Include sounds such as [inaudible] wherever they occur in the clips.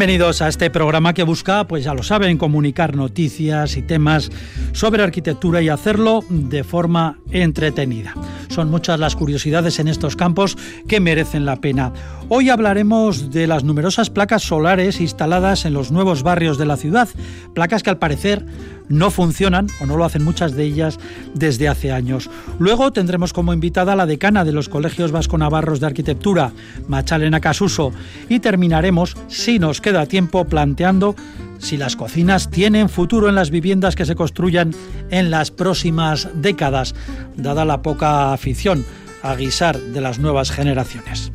Bienvenidos a este programa que busca, pues ya lo saben, comunicar noticias y temas sobre arquitectura y hacerlo de forma entretenida. Son muchas las curiosidades en estos campos que merecen la pena. Hoy hablaremos de las numerosas placas solares instaladas en los nuevos barrios de la ciudad, placas que al parecer no funcionan o no lo hacen muchas de ellas desde hace años. Luego tendremos como invitada a la decana de los colegios vasco-navarros de arquitectura, Machalena Casuso, y terminaremos, si nos queda tiempo, planteando si las cocinas tienen futuro en las viviendas que se construyan en las próximas décadas, dada la poca afición a guisar de las nuevas generaciones.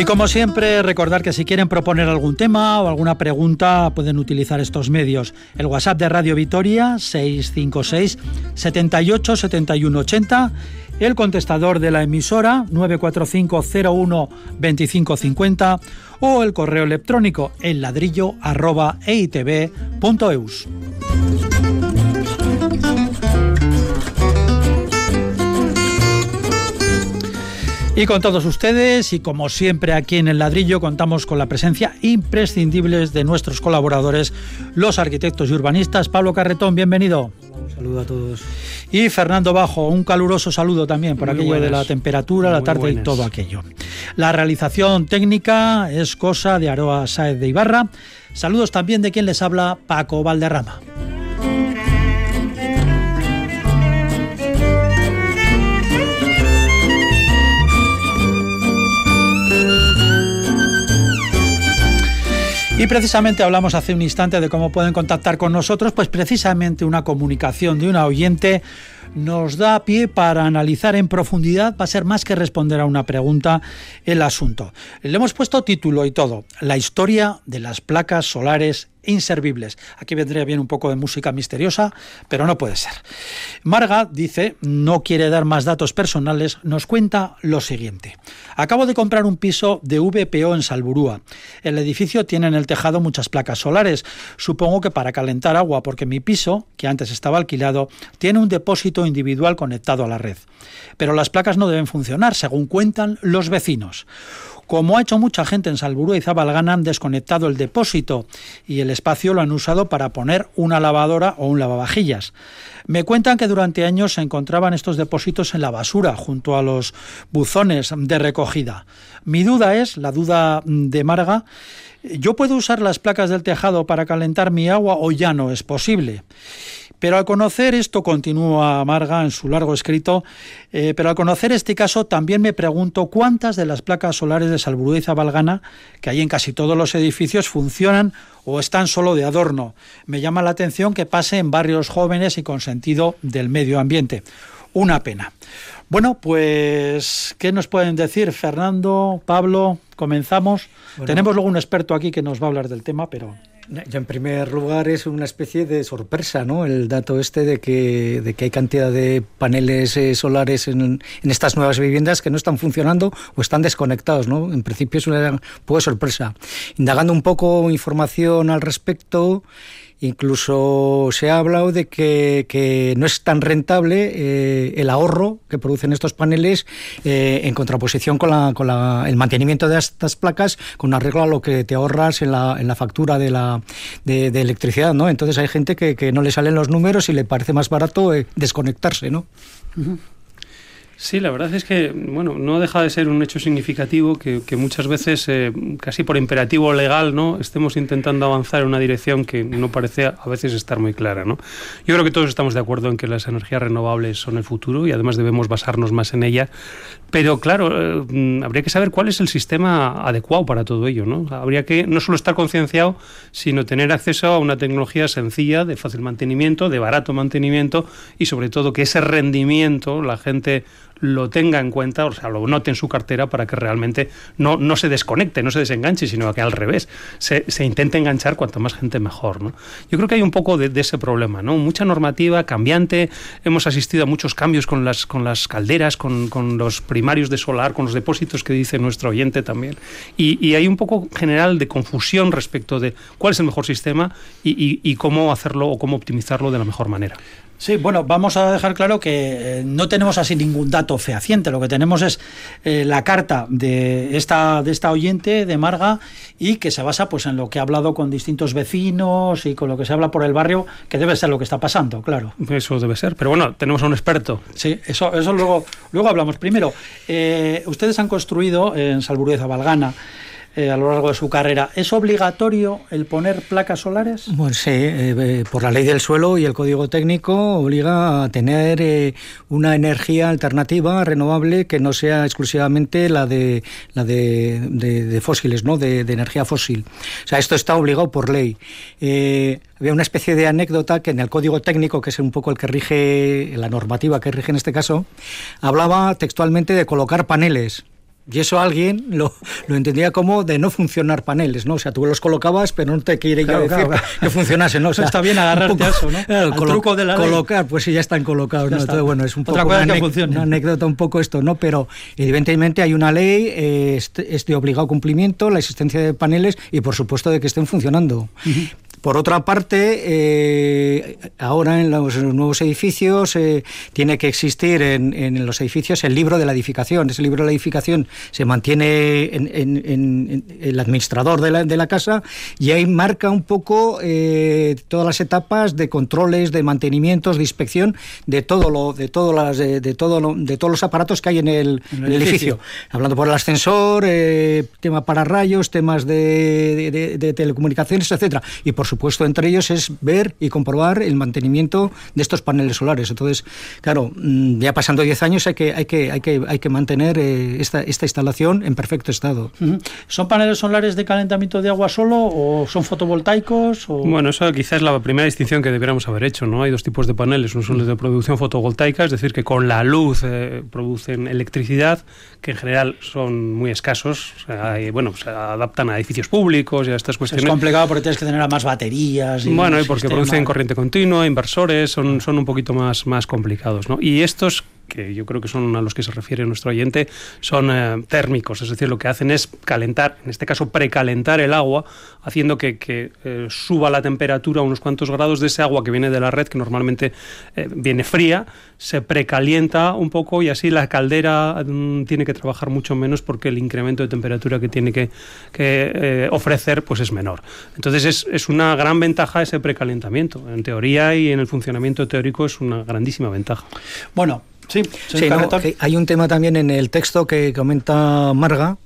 Y como siempre, recordar que si quieren proponer algún tema o alguna pregunta, pueden utilizar estos medios. El WhatsApp de Radio Vitoria, 656 78 71 80. El contestador de la emisora, 945 01 2550. O el correo electrónico, el ladrillo. Y con todos ustedes, y como siempre aquí en el ladrillo, contamos con la presencia imprescindible de nuestros colaboradores, los arquitectos y urbanistas. Pablo Carretón, bienvenido. Un saludo a todos. Y Fernando Bajo, un caluroso saludo también por aquello de la temperatura, la tarde y todo aquello. La realización técnica es cosa de Aroa Saez de Ibarra. Saludos también de quien les habla, Paco Valderrama. Y precisamente hablamos hace un instante de cómo pueden contactar con nosotros, pues precisamente una comunicación de una oyente nos da pie para analizar en profundidad, va a ser más que responder a una pregunta el asunto. Le hemos puesto título y todo, la historia de las placas solares inservibles. Aquí vendría bien un poco de música misteriosa, pero no puede ser. Marga dice, no quiere dar más datos personales, nos cuenta lo siguiente. Acabo de comprar un piso de VPO en Salburúa. El edificio tiene en el tejado muchas placas solares, supongo que para calentar agua, porque mi piso, que antes estaba alquilado, tiene un depósito individual conectado a la red. Pero las placas no deben funcionar, según cuentan los vecinos. Como ha hecho mucha gente en Salburú y Zabalgana, han desconectado el depósito y el espacio lo han usado para poner una lavadora o un lavavajillas. Me cuentan que durante años se encontraban estos depósitos en la basura, junto a los buzones de recogida. Mi duda es, la duda de Marga, ¿yo puedo usar las placas del tejado para calentar mi agua o ya no es posible? Pero al conocer esto, continúa Marga en su largo escrito, eh, pero al conocer este caso también me pregunto cuántas de las placas solares de Salburú y Zabalgana, que hay en casi todos los edificios, funcionan o están solo de adorno. Me llama la atención que pase en barrios jóvenes y con sentido del medio ambiente. Una pena. Bueno, pues, ¿qué nos pueden decir? Fernando, Pablo, comenzamos. Tenemos luego un experto aquí que nos va a hablar del tema, pero... Ya en primer lugar es una especie de sorpresa, ¿no? El dato este de que, de que hay cantidad de paneles eh, solares en, en, estas nuevas viviendas que no están funcionando o están desconectados, ¿no? En principio es una poco sorpresa. Indagando un poco información al respecto, Incluso se ha hablado de que, no es tan rentable eh, el ahorro que producen estos paneles eh, en contraposición con, el mantenimiento de estas placas con arreglo a lo que te ahorras en la, factura de, la, de, electricidad. ¿no? Entonces hay gente que, no le salen los números y le parece más barato eh, desconectarse. ¿no? Sí, la verdad es que bueno, no deja de ser un hecho significativo que, muchas veces, eh, casi por imperativo legal, ¿no? estemos intentando avanzar en una dirección que no parece a veces estar muy clara. ¿no? Yo creo que todos estamos de acuerdo en que las energías renovables son el futuro y además debemos basarnos más en ellas. Pero claro, eh, habría que saber cuál es el sistema adecuado para todo ello. ¿no? Habría que no solo estar concienciado, sino tener acceso a una tecnología sencilla, de fácil mantenimiento, de barato mantenimiento y sobre todo que ese rendimiento la gente lo tenga en cuenta, o sea, lo note en su cartera para que realmente no, no se desconecte, no se desenganche, sino que al revés, se, se intente enganchar cuanto más gente mejor. ¿no? Yo creo que hay un poco de, ese problema, ¿no? Mucha normativa cambiante, hemos asistido a muchos cambios con las, con las calderas, con, con los primarios de solar, con los depósitos que dice nuestro oyente también, y, y hay un poco general de confusión respecto de cuál es el mejor sistema y, y, y cómo hacerlo o cómo optimizarlo de la mejor manera. Sí, bueno, vamos a dejar claro que eh, no tenemos así ningún dato fehaciente. Lo que tenemos es eh, la carta de esta, de esta oyente, de Marga, y que se basa pues en lo que ha hablado con distintos vecinos y con lo que se habla por el barrio, que debe ser lo que está pasando, claro. Eso debe ser, pero bueno, tenemos a un experto. Sí, eso, eso luego, luego hablamos. Primero, eh, ustedes han construido en Salburgueza Valgana eh, a lo largo de su carrera. ¿Es obligatorio el poner placas solares? Bueno, sí, eh, eh, por la ley del suelo y el código técnico obliga a tener una energía alternativa renovable que no sea exclusivamente la de la de, fósiles, ¿no? De, energía fósil. O sea, esto está obligado por ley. había una especie de anécdota que en el código técnico, que es un poco el que rige, la normativa que rige en este caso, hablaba textualmente de colocar paneles. Y eso alguien lo, lo, entendía como de no funcionar paneles, ¿no? O sea, tú los colocabas, pero no te quiere yo decir que funcionase, ¿no? O sea, está bien agarrarte a eso, ¿no? [laughs] el truco de la colocar, pues sí, ya están colocados, ¿no? Entonces, bueno, es un poco una, anécdota un poco esto, ¿no? Pero evidentemente hay una ley, eh, este, obligado cumplimiento, la existencia de paneles y, por supuesto, de que estén funcionando. Por otra parte, eh, ahora en los, nuevos edificios eh, tiene que existir en, los edificios el libro de la edificación. Ese libro de la edificación se mantiene en, el administrador de la, de la, casa y ahí marca un poco eh, todas las etapas de controles, de mantenimientos, de inspección de todo lo, de todo las, de, todo de todos los aparatos que hay en el, edificio. Hablando por el ascensor, tema para rayos, temas de, de telecomunicaciones, etcétera. Y por supuesto, entre ellos es ver y comprobar el mantenimiento de estos paneles solares. Entonces, claro, mm, ya pasando 10 años hay que, hay que, hay que, hay que mantener eh, esta, esta instalación en perfecto estado. ¿Son paneles solares de calentamiento de agua solo o son fotovoltaicos? Bueno, eso quizás es la primera distinción que deberíamos haber hecho. ¿no? Hay dos tipos de paneles. Uno son los de producción fotovoltaica, es decir, que con la luz eh, producen electricidad, que en general son muy escasos. bueno, se adaptan a edificios públicos y a estas cuestiones. Es complicado porque tienes que tener a más baterías baterías. Y bueno, y porque producen corriente continua, inversores, son, son un poquito más, más complicados. ¿no? Y estos que yo creo que son a los que se refiere nuestro oyente, son eh, térmicos, es decir, lo que hacen es calentar, en este caso precalentar el agua, haciendo que, eh, suba la temperatura unos cuantos grados de ese agua que viene de la red, que normalmente eh, viene fría, se precalienta un poco y así la caldera mm, tiene que trabajar mucho menos porque el incremento de temperatura que tiene que, ofrecer pues es menor. Entonces es, es una gran ventaja ese precalentamiento. En teoría y en el funcionamiento teórico es una grandísima ventaja. Bueno, Sí, hay un tema también en el texto que comenta Marga,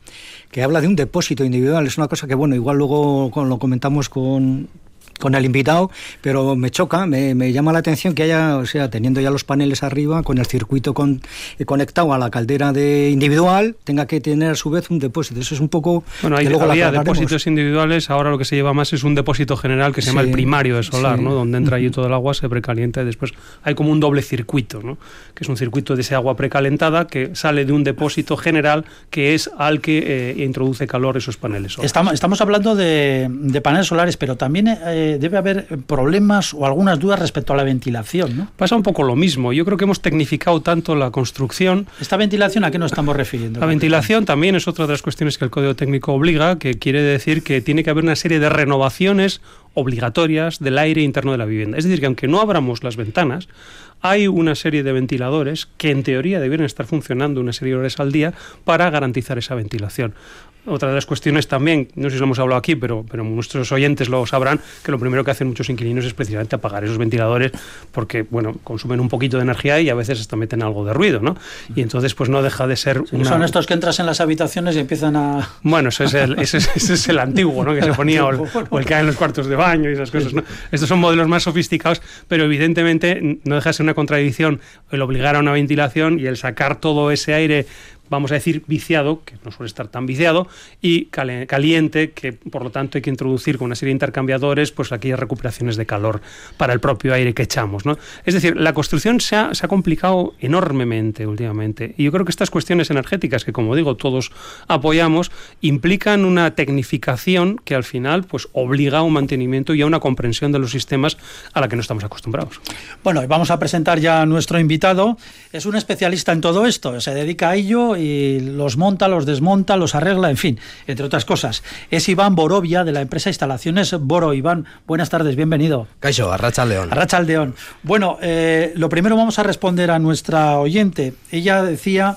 que habla de un depósito individual. Es una cosa que, bueno, igual luego lo comentamos con, con el invitado, pero me choca, me, me, llama la atención que haya, o sea, teniendo ya los paneles arriba, con el circuito con, eh, conectado a la caldera de individual, tenga que tener a su vez un depósito. Eso es un poco... Bueno, hay, había depósitos individuales, ahora lo que se lleva más es un depósito general que se llama el primario de solar, ¿no? Donde entra allí todo el agua, se precalienta y después hay como un doble circuito, ¿no? Que es un circuito de ese agua precalentada que sale de un depósito general que es al que eh, introduce calor esos paneles solares. Estamos, estamos hablando de, de paneles solares, pero también... Eh, debe haber problemas o algunas dudas respecto a la ventilación, ¿no? Pasa un poco lo mismo. Yo creo que hemos tecnificado tanto la construcción. ¿Esta ventilación a qué nos estamos refiriendo? La ventilación también es otra de las cuestiones que el Código Técnico obliga, que quiere decir que tiene que haber una serie de renovaciones obligatorias del aire interno de la vivienda. Es decir, que aunque no abramos las ventanas, hay una serie de ventiladores que en teoría debieran estar funcionando una serie de horas al día para garantizar esa ventilación. Otra de las cuestiones también, no sé si lo hemos hablado aquí, pero, pero nuestros oyentes lo sabrán, que lo primero que hacen muchos inquilinos es precisamente apagar esos ventiladores porque, bueno, consumen un poquito de energía y a veces hasta meten algo de ruido, ¿no? Y entonces, pues no deja de ser... Son estos que entras en las habitaciones y empiezan a... [laughs] Bueno, ese es el, ese, es el antiguo, ¿no? Que se ponía, o el, o el, que hay en los cuartos de baño y esas cosas, ¿no? Estos son modelos más sofisticados, pero evidentemente no deja de ser una contradicción el obligar a una ventilación y el sacar todo ese aire vamos a decir, viciado, que no suele estar tan viciado, y caliente, que por lo tanto hay que introducir con una serie de intercambiadores pues aquellas recuperaciones de calor para el propio aire que echamos. ¿no? Es decir, la construcción se ha, complicado enormemente últimamente. Y yo creo que estas cuestiones energéticas, que como digo todos apoyamos, implican una tecnificación que al final pues obliga a un mantenimiento y a una comprensión de los sistemas a la que no estamos acostumbrados. Bueno, vamos a presentar ya a nuestro invitado. Es un especialista en todo esto, se dedica a ello los monta, los desmonta, los arregla, en fin, entre otras cosas. Es Iván Borovia de la empresa Instalaciones Boro. Iván, buenas tardes, bienvenido. Caixo, Arracha León. Arracha León. Bueno, eh, lo primero vamos a responder a nuestra oyente. Ella decía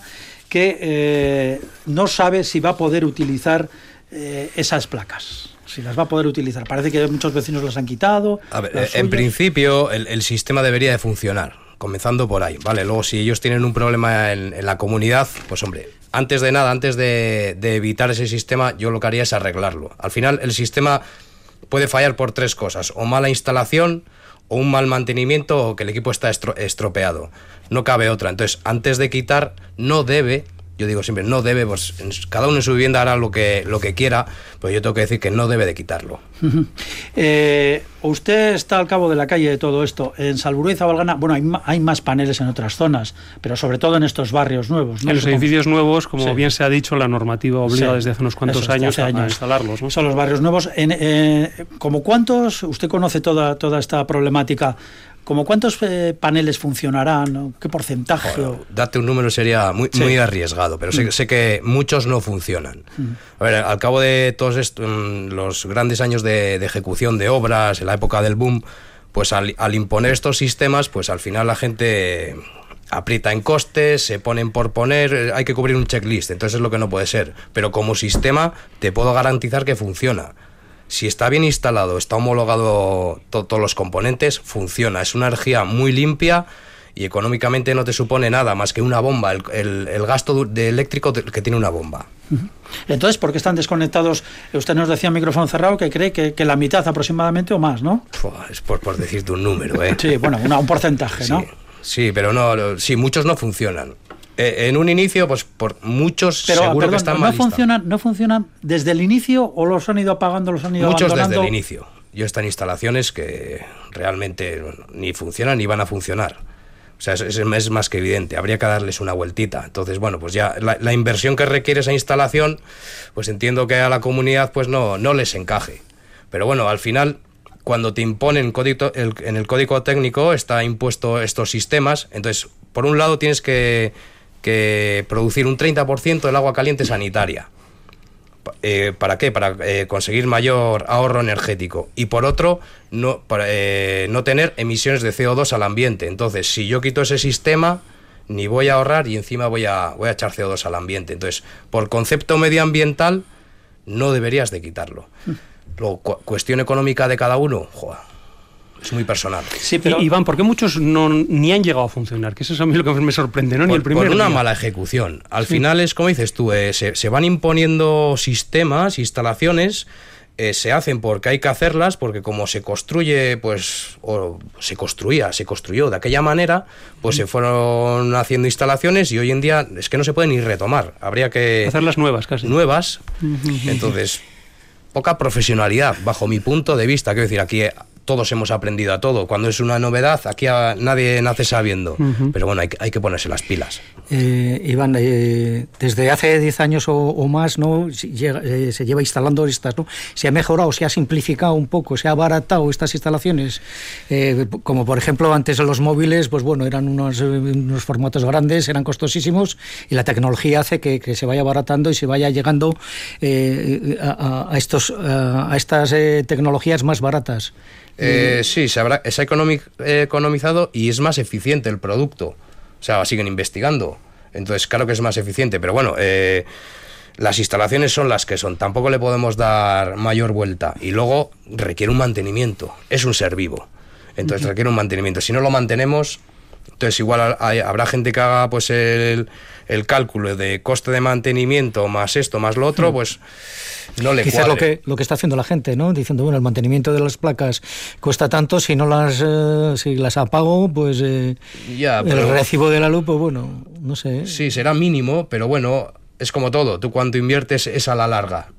que eh, no sabe si va a poder utilizar eh, esas placas si las va a poder utilizar. Parece que muchos vecinos las han quitado. A ver, en principio el, sistema debería de funcionar comenzando por ahí, ¿vale? Luego, si ellos tienen un problema en, la comunidad, pues hombre, antes de nada, antes de, evitar ese sistema, yo lo que haría es arreglarlo. Al final, el sistema puede fallar por tres cosas, o mala instalación, o un mal mantenimiento, o que el equipo está estropeado. No cabe otra. Entonces, antes de quitar, no debe yo digo siempre, no debe, pues cada uno en su vivienda hará lo que, lo que quiera, pero yo tengo que decir que no debe de quitarlo. Eh, usted está al cabo de la calle de todo esto. En Salburú y Zabalgana, bueno, hay, hay, más paneles en otras zonas, pero sobre todo en estos barrios nuevos. En los edificios nuevos, como bien se ha dicho, la normativa obliga desde hace unos cuantos años, a, instalarlos. Son los barrios nuevos. En, eh, ¿Como cuántos, usted conoce toda, toda esta problemática, ¿Como cuántos eh, paneles funcionarán? ¿Qué porcentaje? date un número sería muy, muy arriesgado, pero sé, mm. sé, que muchos no funcionan. Mm. A ver, al cabo de todos estos, mm, los grandes años de, ejecución de obras, en la época del boom, pues al, imponer estos sistemas, pues al final la gente aprieta en costes, se ponen por poner, hay que cubrir un checklist, entonces es lo que no puede ser. Pero como sistema te puedo garantizar que funciona si está bien instalado, está homologado todos los componentes, funciona. Es una energía muy limpia y económicamente no te supone nada más que una bomba, el, gasto de eléctrico que tiene una bomba. Entonces, ¿por qué están desconectados? Usted nos decía en micrófono cerrado que cree que, la mitad aproximadamente o más, ¿no? es por, por decirte un número, ¿eh? Sí, bueno, un porcentaje, ¿no? Sí, pero no, sí, muchos no funcionan. Eh, en un inicio, pues por muchos seguro que están no funcionan, ¿No funcionan desde el inicio o los han ido apagando, los han ido Muchos desde el inicio. Yo están instalaciones que realmente ni funcionan ni van a funcionar. O sea, es, es, más que evidente. Habría que darles una vueltita. Entonces, bueno, pues ya la, inversión que requiere esa instalación, pues entiendo que a la comunidad pues no, no les encaje. Pero bueno, al final, cuando te imponen código, en el código técnico está impuesto estos sistemas. Entonces, por un lado tienes que que producir un 30% del agua caliente sanitaria. Eh, ¿Para qué? Para eh, conseguir mayor ahorro energético. Y por otro, no, para, eh, no tener emisiones de CO2 al ambiente. Entonces, si yo quito ese sistema, ni voy a ahorrar y encima voy a, voy a echar CO2 al ambiente. Entonces, por concepto medioambiental, no deberías de quitarlo. Mm. Luego, cuestión económica de cada uno, joder, es muy personal. Sí, pero Iván, ¿por qué muchos no, ni han llegado a funcionar? Que eso es a mí lo que me sorprende, ¿no? Ni por, el primero. Por una mala ejecución. Al final es como dices tú, eh, se, van imponiendo sistemas, instalaciones. Eh, se hacen porque hay que hacerlas, porque como se construye, pues, o se construía, se construyó de aquella manera, pues se fueron haciendo instalaciones y hoy en día es que no se pueden ni retomar. Habría que. Hacerlas nuevas, casi. Nuevas. Entonces, poca profesionalidad, bajo mi punto de vista. Quiero decir, aquí todos hemos aprendido a todo. Cuando es una novedad, aquí nadie nace sabiendo. Pero bueno, hay, hay, que ponerse las pilas. Eh, Iván, eh, desde hace 10 años o, más no se lleva instalando estas, ¿no? Se ha mejorado, se ha simplificado un poco, se ha abaratado estas instalaciones. como por ejemplo, antes los móviles, pues bueno, eran unos, unos formatos grandes, eran costosísimos y la tecnología hace que, que se vaya abaratando y se vaya llegando a, a, estos, a estas tecnologías más baratas. Eh, sí, se, habrá, se ha economizado y es más eficiente el producto. O sea, siguen investigando. Entonces, claro que es más eficiente, pero bueno, eh, las instalaciones son las que son. Tampoco le podemos dar mayor vuelta. Y luego requiere un mantenimiento. Es un ser vivo. Entonces requiere un mantenimiento. Si no lo mantenemos, entonces igual habrá gente que haga pues el, el, cálculo de coste de mantenimiento más esto, más lo otro, pues no le Quizás lo que, lo que está haciendo la gente, ¿no? Diciendo, bueno, el mantenimiento de las placas cuesta tanto, si no las, eh, si las apago, pues eh, ya, el recibo de la luz, pues bueno, no sé. ¿eh? Sí, será mínimo, pero bueno, es como todo, tú cuando inviertes es a la larga.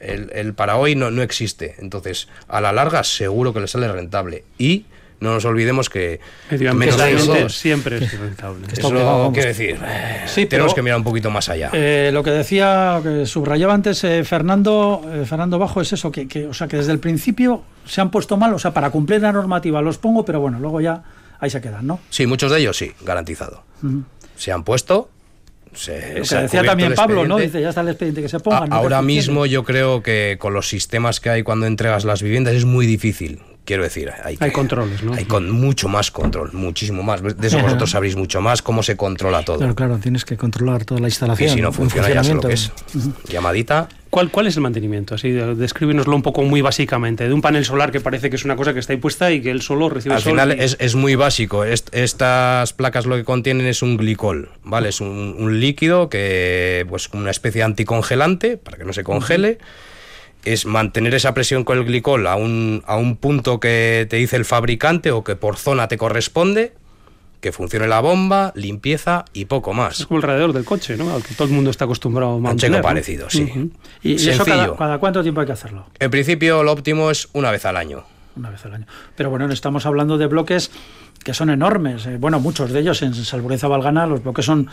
El, el para hoy no, no existe, entonces a la larga seguro que le sale rentable. Y no nos olvidemos que menos siempre es rentable. Eso quiere decir, sí, tenemos que mirar un poquito más allá. Eh, lo que decía, que subrayaba antes eh, Fernando, eh, Fernando Bajo es eso, que, o sea, que desde el principio se han puesto mal, o sea, para cumplir la normativa los pongo, pero bueno, luego ya ahí se quedan, ¿no? Sí, muchos de ellos sí, garantizado. Se han puesto, se, lo que decía también Pablo, ¿no? Dice, ya está el expediente que se pongan. ahora mismo yo creo que con los sistemas que hay cuando entregas las viviendas es muy difícil quiero decir, hay, hay controles, ¿no? Hay con mucho más control, muchísimo más. De eso vosotros sabréis mucho más cómo se controla todo. Claro, claro, tienes que controlar toda la instalación. Y si no funciona, ya sé lo que es. Llamadita. ¿Cuál, ¿Cuál es el mantenimiento? Así, descríbenoslo un poco muy básicamente. De un panel solar que parece que es una cosa que está ahí puesta y que él solo recibe Al sol final es, es, muy básico. estas placas lo que contienen es un glicol, ¿vale? Es un, un líquido que, pues, una especie de anticongelante para que no se congele es mantener esa presión con el glicol a un, a un punto que te dice el fabricante o que por zona te corresponde, que funcione la bomba, limpieza y poco más. Es como alrededor del coche, ¿no? Al que todo el mundo está acostumbrado a mantener. Un parecido, sí. ¿Y, eso cada, cuánto tiempo hay que hacerlo? En principio lo óptimo es una vez al año. Una vez al año. Pero bueno, estamos hablando de bloques que son enormes. Eh, bueno, muchos de ellos en Salbureza Valgana, los bloques son,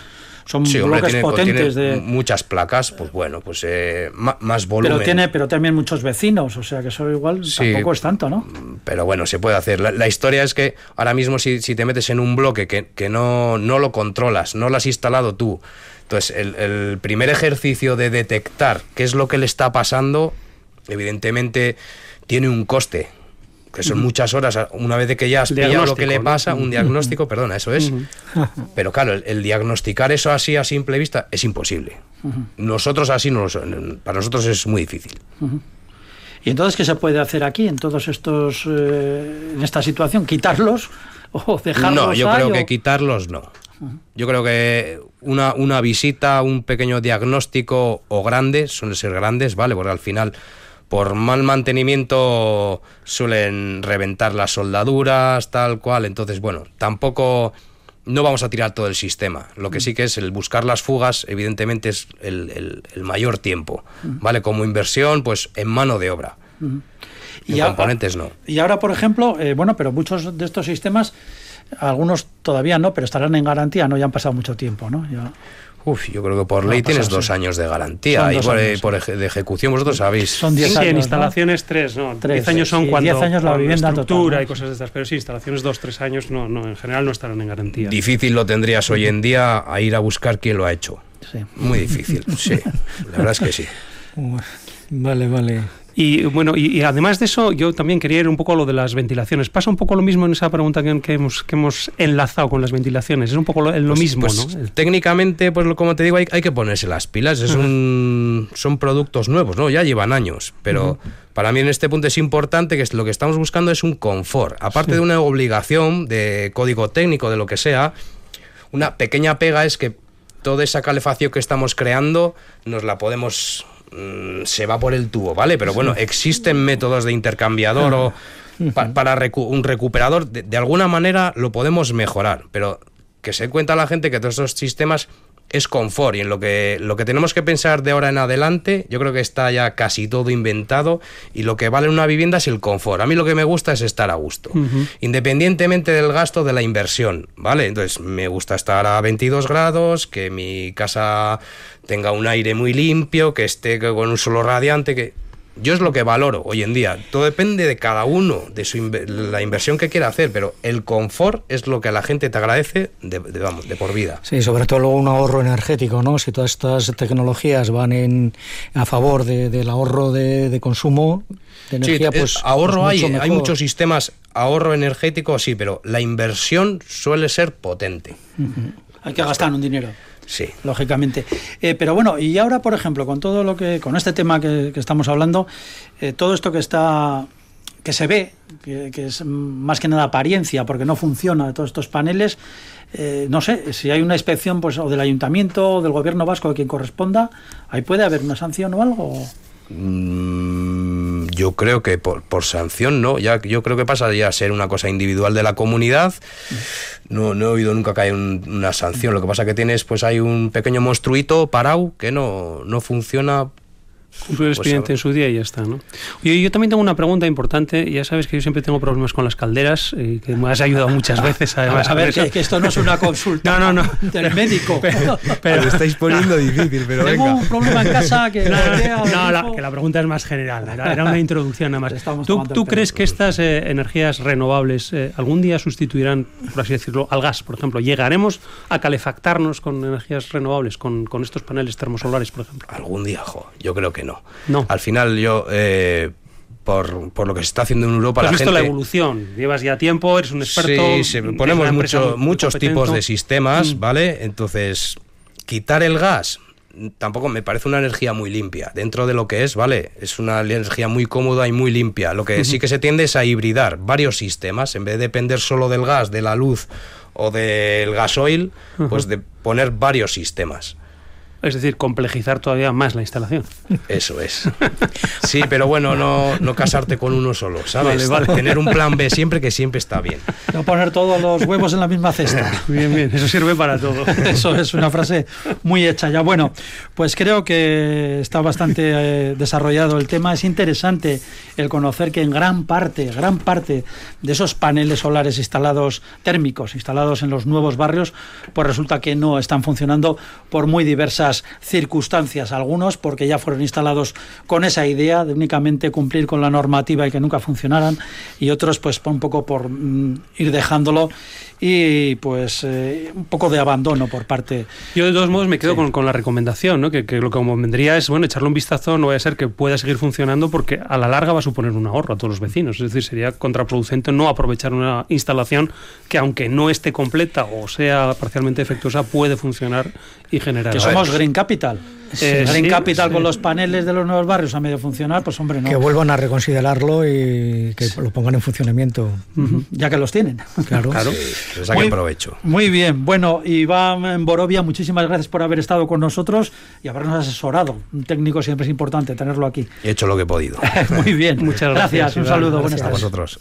son bloques potentes. de... Muchas placas, pues bueno, pues eh, más volumen. Pero tiene pero también muchos vecinos, o sea que eso igual tampoco es tanto, ¿no? Pero bueno, se puede hacer. La, historia es que ahora mismo si, si, te metes en un bloque que, que no, no lo controlas, no lo has instalado tú, entonces el, el primer ejercicio de detectar qué es lo que le está pasando, evidentemente tiene un coste que son muchas horas, una vez de que ya has pillado lo que le pasa, un diagnóstico, perdona, eso es. [laughs] Pero claro, el, diagnosticar eso así a simple vista es imposible. Nosotros así, no para nosotros es muy difícil. ¿Y entonces qué se puede hacer aquí en todos estos, eh, en esta situación? ¿Quitarlos [laughs] o dejarlos? No, yo creo que quitarlos no. Yo creo que una, una visita, un pequeño diagnóstico o grandes, suelen ser grandes, ¿vale? Porque al final por mal mantenimiento suelen reventar las soldaduras, tal cual. Entonces, bueno, tampoco no vamos a tirar todo el sistema. Lo que sí que es el buscar las fugas, evidentemente es el, mayor tiempo. ¿Vale? Como inversión, pues en mano de obra. Y componentes no. Y ahora, por ejemplo, eh, bueno, pero muchos de estos sistemas, algunos todavía no, pero estarán en garantía, ¿no? Ya han pasado mucho tiempo, ¿no? Ya... Uf, yo creo que por ley tienes dos años de garantía y por, de ejecución vosotros sabéis. Son 10 años. en instalaciones tres, ¿no? 10 años son cuando. 10 años la vivienda estructura y cosas de estas, pero sí, instalaciones dos, tres años no, no, en general no estarán en garantía. Difícil lo tendrías hoy en día a ir a buscar quién lo ha hecho. Sí. Muy difícil, sí. [laughs] La verdad es que sí. Vale, vale. Y bueno, y, además de eso, yo también quería ir un poco a lo de las ventilaciones. Pasa un poco lo mismo en esa pregunta que, hemos, que hemos enlazado con las ventilaciones. Es un poco lo, pues, mismo, pues, ¿no? Técnicamente, pues como te digo, hay, que ponerse las pilas. Es un, son productos nuevos, ¿no? Ya llevan años, pero... Para mí en este punto es importante que lo que estamos buscando es un confort. Aparte de una obligación de código técnico, de lo que sea, una pequeña pega es que toda esa calefacción que estamos creando nos la podemos se va por el tubo, ¿vale? Pero bueno, existen métodos de intercambiador o para un recuperador, de, alguna manera lo podemos mejorar, pero que se cuenta la gente que todos esos sistemas es confort y en lo que, lo que tenemos que pensar de ahora en adelante, yo creo que está ya casi todo inventado y lo que vale una vivienda es el confort. A mí lo que me gusta es estar a gusto, independientemente del gasto de la inversión, ¿vale? Entonces me gusta estar a 22 grados, que mi casa tenga un aire muy limpio, que esté con un solo radiante, que yo es lo que valoro hoy en día. Todo depende de cada uno, de su la inversión que quiera hacer, pero el confort es lo que la gente te agradece de, vamos, de por vida. Sí, sobre todo luego un ahorro energético, ¿no? Si todas estas tecnologías van en, a favor del ahorro de, consumo de energía, pues... Ahorro hay, hay muchos sistemas, ahorro energético, sí, pero la inversión suele ser potente. Hay que gastar un dinero. Sí. Lógicamente. Eh, pero bueno, y ahora, por ejemplo, con todo lo que, con este tema que, estamos hablando, eh, todo esto que está que se ve, que, es más que nada apariencia, porque no funciona todos estos paneles, eh, no sé, si hay una inspección pues o del ayuntamiento o del gobierno vasco de quien corresponda, ahí puede haber una sanción o algo. Mm, yo creo que por, sanción no, ya yo creo que pasaría a ser una cosa individual de la comunidad. No, no he oído nunca que haya una sanción. Lo que pasa que tienes, pues hay un pequeño monstruito parado que no, no funciona Cumplió el pues expediente en su día y ya está, ¿no? Oye, yo también tengo una pregunta importante. Ya sabes que yo siempre tengo problemas con las calderas, y eh, que me has ayudado muchas veces, además. A, ver, que, esto no es una consulta [laughs] no, no, no. del médico. Pero, lo estáis poniendo [laughs] difícil, pero tengo un problema en casa que... [laughs] No, la, que la pregunta es más general. Era, una introducción nada más. ¿Tú, tú crees que estas eh, energías renovables eh, algún día sustituirán, por así decirlo, al gas, por ejemplo? ¿Llegaremos a calefactarnos con energías renovables, con, con estos paneles termosolares, por ejemplo? Algún día, jo, yo creo que no. Al final yo... Eh, por, por, lo que se está haciendo en Europa. Has visto la evolución, llevas ya tiempo, eres un experto. Sí, ponemos mucho, muchos tipos de sistemas, mm. ¿vale? Entonces, quitar el gas tampoco me parece una energía muy limpia. Dentro de lo que es, ¿vale? Es una energía muy cómoda y muy limpia. Lo que sí que se tiende es a hibridar varios sistemas, en vez de depender solo del gas, de la luz o del gasoil, pues de poner varios sistemas. Es decir, complejizar todavía más la instalación. Eso es. Sí, pero bueno, no, no casarte con uno solo, ¿sabes? Tener un plan B siempre que siempre está bien. No poner todos los huevos en la misma cesta. [laughs] Bien, bien, eso sirve para todo. [laughs] Eso es una frase muy hecha ya. Bueno, pues creo que está bastante eh, desarrollado el tema. Es interesante el conocer que en gran parte, gran parte de esos paneles solares instalados, térmicos, instalados en los nuevos barrios, pues resulta que no están funcionando por muy diversas circunstancias, algunos porque ya fueron instalados con esa idea de únicamente cumplir con la normativa y que nunca funcionaran, y otros pues un poco por mm, ir dejándolo y pues eh, un poco de abandono por parte. Yo de todos modos me quedo con, la recomendación, ¿no? que, lo que vendría es bueno echarle un vistazo, no vaya a ser que pueda seguir funcionando porque a la larga va a suponer un ahorro a todos los vecinos, es decir, sería contraproducente no aprovechar una instalación que aunque no esté completa o sea parcialmente defectuosa puede funcionar y generar. Que somos Green Capital. Eh, Green Capital con los paneles de los nuevos barrios a medio funcionar, pues hombre, no. Que vuelvan a reconsiderarlo y que lo pongan en funcionamiento. Ya que los tienen. Claro. [laughs] claro. muy, provecho. Muy bien. Bueno, Iván Borovia, muchísimas gracias por haber estado con nosotros y habernos asesorado. Un técnico siempre es importante tenerlo aquí. He hecho lo que he podido. [laughs] muy bien. Muchas gracias. Un saludo. Buenas tardes. A vosotros.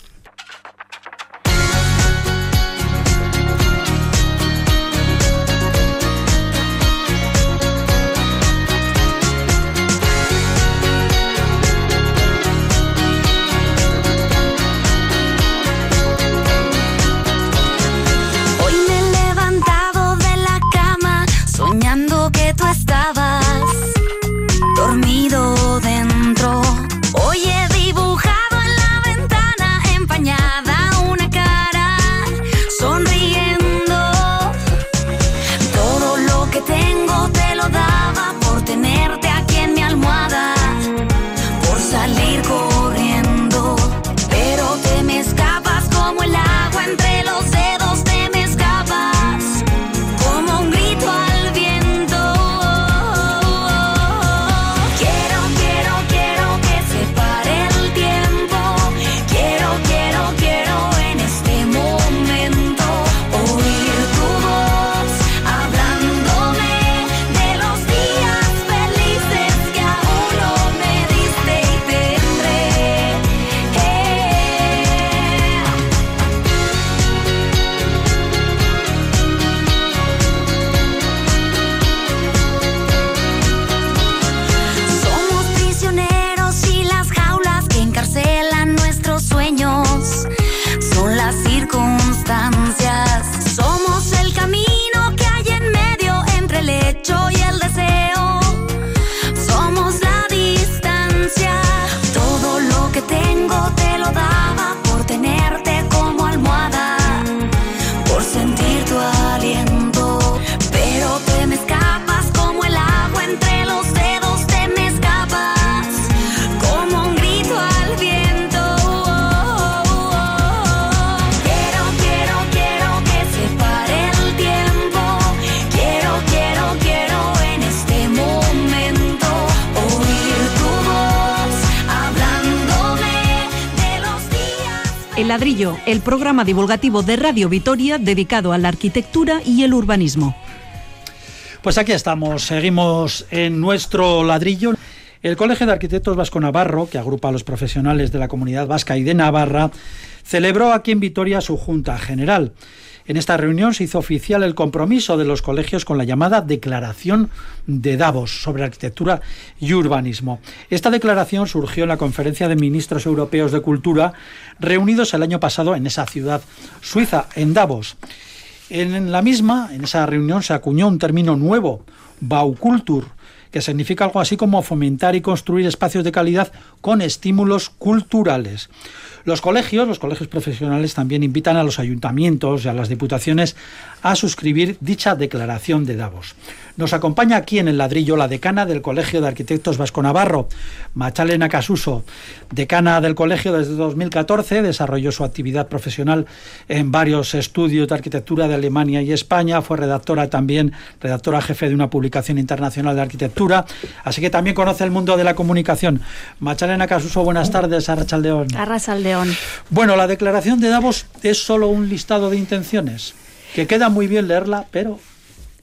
El programa divulgativo de Radio Vitoria dedicado a la arquitectura y el urbanismo. Pues aquí estamos, seguimos en nuestro ladrillo. El Colegio de Arquitectos Vasco Navarro, que agrupa a los profesionales de la comunidad vasca y de Navarra, celebró aquí en Vitoria su Junta General. En esta reunión se hizo oficial el compromiso de los colegios con la llamada Declaración de Davos sobre arquitectura y urbanismo. Esta declaración surgió en la Conferencia de Ministros Europeos de Cultura reunidos el año pasado en esa ciudad suiza, en Davos. En la misma, en esa reunión, se acuñó un término nuevo, Baukultur, que significa algo así como fomentar y construir espacios de calidad con estímulos culturales. Los colegios, los colegios profesionales también invitan a los ayuntamientos y a las diputaciones a suscribir dicha declaración de Davos. Nos acompaña aquí en el ladrillo la decana del Colegio de Arquitectos Vasco Navarro, Machalena Casuso, decana del colegio desde 2014, desarrolló su actividad profesional en varios estudios de arquitectura de Alemania y España, fue redactora también, redactora jefe de una publicación internacional de arquitectura, así que también conoce el mundo de la comunicación. Machalena Casuso, buenas tardes, Arrachaldeón. Arrachaldeón. Bueno, la declaración de Davos es solo un listado de intenciones, que queda muy bien leerla, pero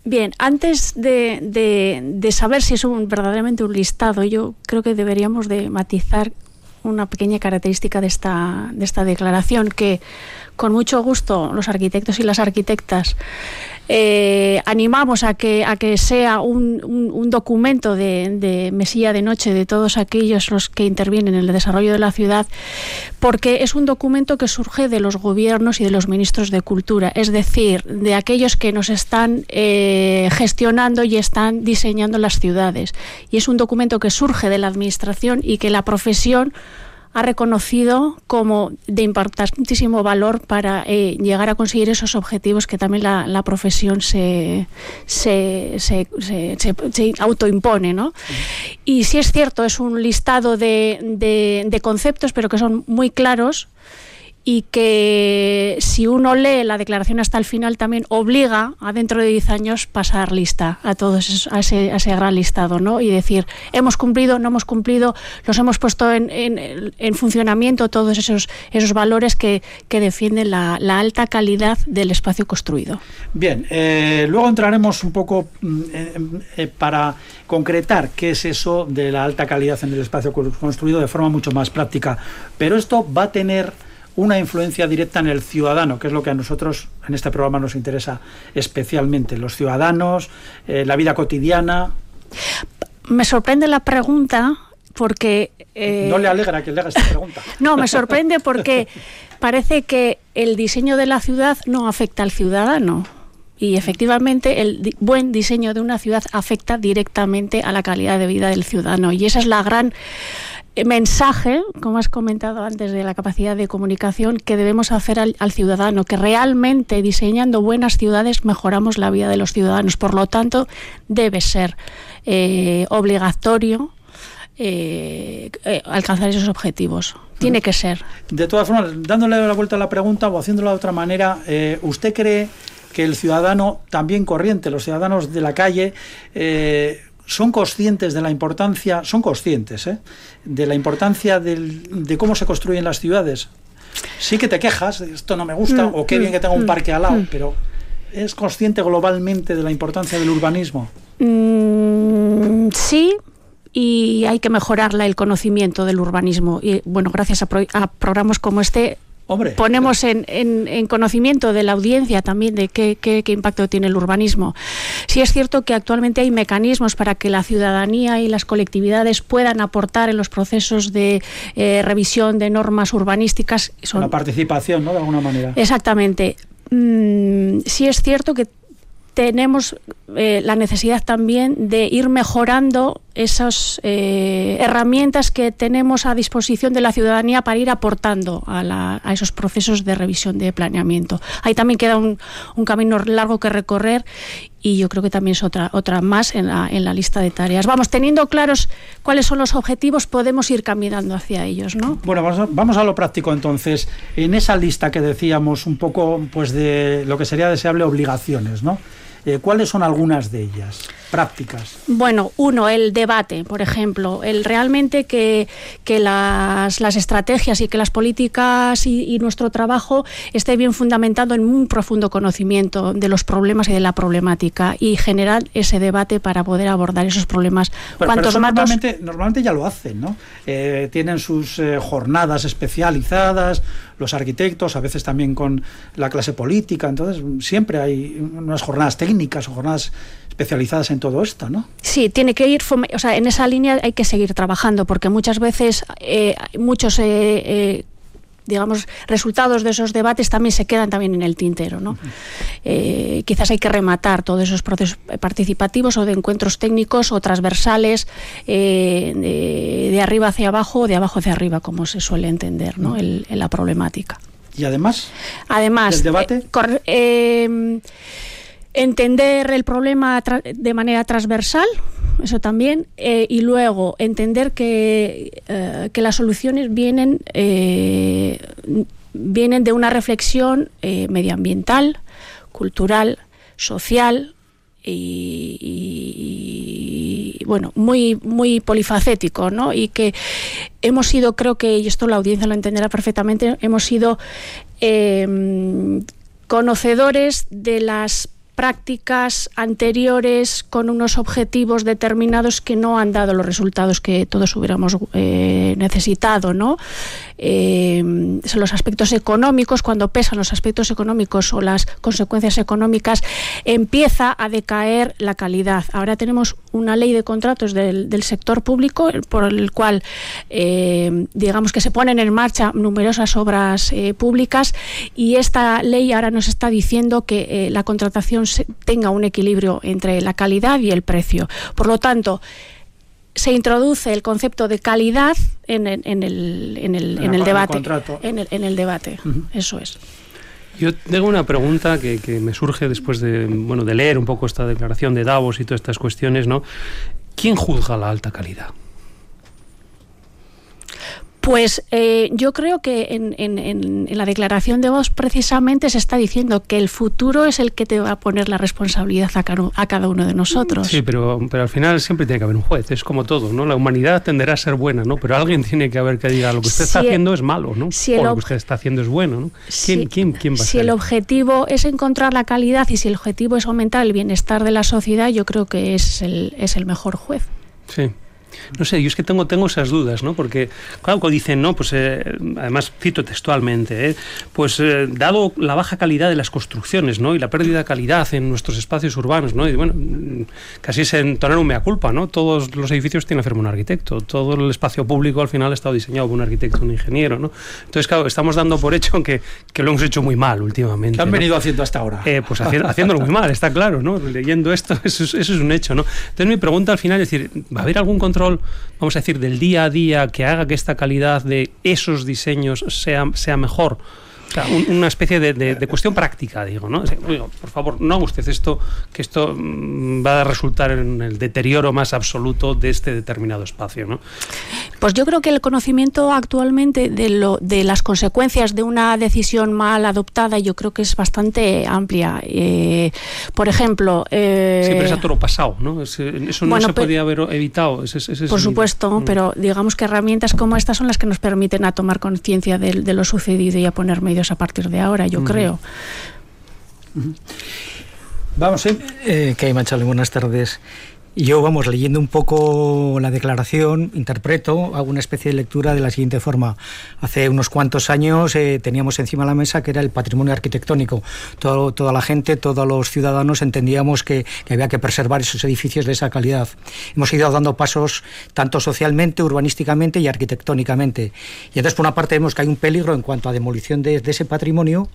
Bien, antes de, saber si es un, verdaderamente un listado, yo creo que deberíamos de matizar una pequeña característica de esta, de esta declaración, que con mucho gusto los arquitectos y las arquitectas eh, animamos a que, a que sea un, un, documento de, de, mesilla de noche de todos aquellos los que intervienen en el desarrollo de la ciudad, porque es un documento que surge de los gobiernos y de los ministros de cultura, es decir, de aquellos que nos están eh, gestionando y están diseñando las ciudades. Y es un documento que surge de la administración y que la profesión ha reconocido como de importantísimo valor para eh, llegar a conseguir esos objetivos que también la, profesión se, se, se, se, autoimpone. ¿no? Y si es cierto, es un listado de, de, de conceptos, pero que son muy claros y que si uno lee la declaración hasta el final también obliga a dentro de 10 años pasar lista a todos a ese, a ese gran listado ¿no? y decir hemos cumplido, no hemos cumplido, los hemos puesto en, en, en funcionamiento todos esos, esos valores que, que defienden la, la, alta calidad del espacio construido. Bien, eh, luego entraremos un poco mm, eh, eh, para concretar qué es eso de la alta calidad en el espacio construido de forma mucho más práctica, pero esto va a tener una influencia directa en el ciudadano, que es lo que a nosotros en este programa nos interesa especialmente, los ciudadanos, eh, la vida cotidiana. Me sorprende la pregunta porque... Eh, no le alegra que le haga esta pregunta. [laughs] no, me sorprende porque parece que el diseño de la ciudad no afecta al ciudadano. Y efectivamente el buen diseño de una ciudad afecta directamente a la calidad de vida del ciudadano. Y esa es la gran mensaje, como has comentado antes, de la capacidad de comunicación que debemos hacer al, ciudadano, que realmente diseñando buenas ciudades mejoramos la vida de los ciudadanos. Por lo tanto, debe ser eh, obligatorio eh, eh, alcanzar esos objetivos. Tiene que ser. De todas formas, dándole la vuelta a la pregunta o haciéndolo de otra manera, ¿usted cree que el ciudadano también corriente, los ciudadanos de la calle, son conscientes de la importancia, son conscientes ¿eh? de la importancia de cómo se construyen las ciudades. Sí que te quejas, esto no me gusta, mm, o qué bien que tenga un mm, parque al lado, mm. pero ¿es consciente globalmente de la importancia del urbanismo? sí, y hay que mejorarla el conocimiento del urbanismo. Y bueno, gracias a programas como este ponemos en, conocimiento de la audiencia también de qué, impacto tiene el urbanismo. Sí es cierto que actualmente hay mecanismos para que la ciudadanía y las colectividades puedan aportar en los procesos de eh, revisión de normas urbanísticas. Son... La participación, ¿no? De alguna manera. Exactamente. Mm, sí es cierto que tenemos eh, la necesidad también de ir mejorando esas eh, herramientas que tenemos a disposición de la ciudadanía para ir aportando a, esos procesos de revisión de planeamiento. Ahí también queda un, camino largo que recorrer y yo creo que también es otra, otra más en la, en la lista de tareas. Vamos, teniendo claros cuáles son los objetivos, podemos ir caminando hacia ellos, ¿no? Bueno, vamos a, vamos a lo práctico entonces. En esa lista que decíamos un poco pues de lo que sería deseable obligaciones, ¿no? Eh, ¿Cuáles son algunas de ellas? prácticas? Bueno, uno, el debate, por ejemplo, el realmente que, que las, las, estrategias y que las políticas y, y, nuestro trabajo esté bien fundamentado en un profundo conocimiento de los problemas y de la problemática y generar ese debate para poder abordar esos problemas. Pero, pero eso normalmente, normalmente ya lo hacen, ¿no? Eh, tienen sus eh, jornadas especializadas, los arquitectos, a veces también con la clase política, entonces siempre hay unas jornadas técnicas o jornadas especializadas en todo esto, ¿no? Sí, tiene que ir, o sea, en esa línea hay que seguir trabajando porque muchas veces eh, muchos eh, eh, digamos, resultados de esos debates también se quedan también en el tintero. ¿no? Uh -huh. eh, quizás hay que rematar todos esos procesos participativos o de encuentros técnicos o transversales eh, de, de, arriba hacia abajo o de abajo hacia arriba, como se suele entender ¿no? El, en la problemática. ¿Y además? Además, ¿del debate? Eh, entender el problema de manera transversal, eso también, eh, y luego entender que, eh, que las soluciones vienen, eh, vienen de una reflexión medioambiental, cultural, social y, bueno, muy, muy polifacético, ¿no? Y que hemos sido, creo que, y esto la audiencia lo entenderá perfectamente, hemos sido conocedores de las prácticas anteriores con unos objetivos determinados que no han dado los resultados que todos hubiéramos eh, necesitado, ¿no? Eh, los aspectos económicos, cuando pesan los aspectos económicos o las consecuencias económicas, empieza a decaer la calidad. Ahora tenemos una ley de contratos del, sector público por el cual, eh, digamos que se ponen en marcha numerosas obras eh, públicas y esta ley ahora nos está diciendo que la contratación tenga un equilibrio entre la calidad y el precio. Por lo tanto, se introduce el concepto de calidad en el, en el, en el, en el debate. En el, en el debate, uh -huh. eso es. Yo tengo una pregunta que, que, me surge después de, bueno, de leer un poco esta declaración de Davos y todas estas cuestiones, ¿no? ¿Quién juzga la alta calidad? Pues eh, yo creo que en, en, en, la declaración de voz precisamente se está diciendo que el futuro es el que te va a poner la responsabilidad a, cada, a cada uno de nosotros. Sí, pero, pero al final siempre tiene que haber un juez, es como todo, ¿no? La humanidad tenderá a ser buena, ¿no? Pero alguien tiene que haber que diga lo que usted si está haciendo es malo, ¿no? Si o lo que usted está haciendo es bueno, ¿no? ¿Quién, si, quién, quién va a Si el objetivo es encontrar la calidad y si el objetivo es aumentar el bienestar de la sociedad, yo creo que es el, es el mejor juez. Sí. No sé, yo es que tengo, tengo esas dudas, ¿no? Porque, claro, cuando dicen, no, pues eh, además cito textualmente, ¿eh? pues eh, dado la baja calidad de las construcciones, ¿no? Y la pérdida de calidad en nuestros espacios urbanos, ¿no? Y bueno, casi es entonar un mea culpa, ¿no? Todos los edificios tienen que hacer un arquitecto, todo el espacio público al final ha estado diseñado por un arquitecto, un ingeniero, ¿no? Entonces, claro, estamos dando por hecho que, que lo hemos hecho muy mal últimamente. ¿Qué han ¿no? venido haciendo hasta ahora? Pues haciendo, haciéndolo muy mal, está claro, ¿no? Leyendo esto, [laughs] eso es, eso es un hecho, ¿no? Entonces mi pregunta al final es decir, ¿va a haber algún control, vamos a decir, del día a día que haga que esta calidad de esos diseños sea, sea mejor? O sea, un, una especie de, de, de, cuestión práctica, digo, ¿no? Digo, por favor, no haga usted esto, que esto mm, va a resultar en el deterioro más absoluto de este determinado espacio, ¿no? Pues yo creo que el conocimiento actualmente de, lo, de las consecuencias de una decisión mal adoptada, yo creo que es bastante amplia. Eh, por ejemplo. Eh, sí, pero es a toro pasado, ¿no? Es, eso no bueno, se podía haber evitado. Ese, ese por supuesto, mm. pero digamos que herramientas como estas son las que nos permiten a tomar conciencia de, de, lo sucedido y a poner medios a partir de ahora, yo creo. Vamos, ¿eh? eh que hay Machale, buenas tardes. Yo, vamos, leyendo un poco la declaración, interpreto, hago una especie de lectura de la siguiente forma. Hace unos cuantos años eh, teníamos encima de la mesa que era el patrimonio arquitectónico. Todo, toda la gente, todos los ciudadanos entendíamos que, que, había que preservar esos edificios de esa calidad. Hemos ido dando pasos tanto socialmente, urbanísticamente y arquitectónicamente. Y entonces, por una parte, vemos que hay un peligro en cuanto a demolición de, de ese patrimonio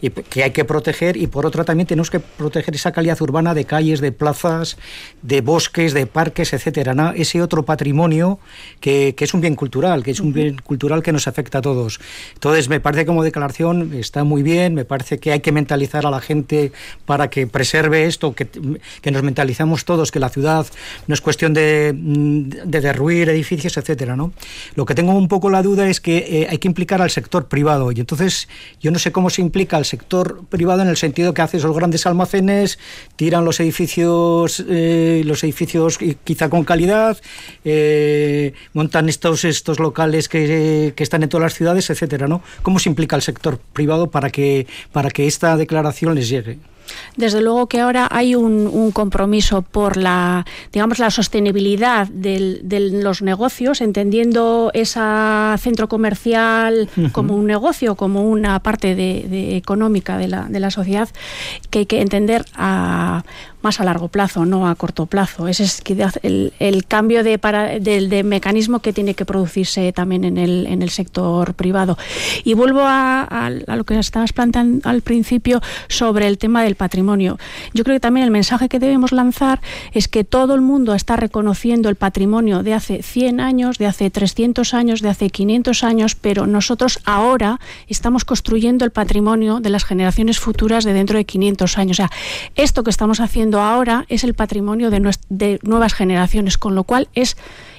y que hay que proteger, y por otra también tenemos que proteger esa calidad urbana de calles, de plazas, de bosques bosques, de parques, etcétera, ¿no? ese otro patrimonio que, que, es un bien cultural, que es un bien cultural que nos afecta a todos. Entonces, me parece como declaración está muy bien, me parece que hay que mentalizar a la gente para que preserve esto, que, que nos mentalizamos todos, que la ciudad no es cuestión de, de derruir edificios, etcétera, ¿no? Lo que tengo un poco la duda es que eh, hay que implicar al sector privado y entonces yo no sé cómo se implica al sector privado en el sentido que hace esos grandes almacenes, tiran los edificios, eh, los edificios quizá con calidad, eh, montan estos, estos locales que, que, están en todas las ciudades, etcétera, ¿no? ¿Cómo se implica el sector privado para que, para que esta declaración les llegue? Desde luego que ahora hay un, un compromiso por la, digamos, la sostenibilidad del, de los negocios, entendiendo ese centro comercial uh -huh. como un negocio, como una parte de, de económica de la, de la sociedad, que hay que entender a más a largo plazo, no a corto plazo. Ese es el, el cambio de, para, de, mecanismo que tiene que producirse también en el, en el sector privado. Y vuelvo a lo que estabas planteando al principio sobre el tema del patrimonio. Yo creo que también el mensaje que debemos lanzar es que todo el mundo está reconociendo el patrimonio de hace 100 años, de hace 300 años, de hace 500 años, pero nosotros ahora estamos construyendo el patrimonio de las generaciones futuras de dentro de 500 años. O sea, esto que estamos haciendo ahora es el patrimonio de, de nuevas generaciones, con lo cual es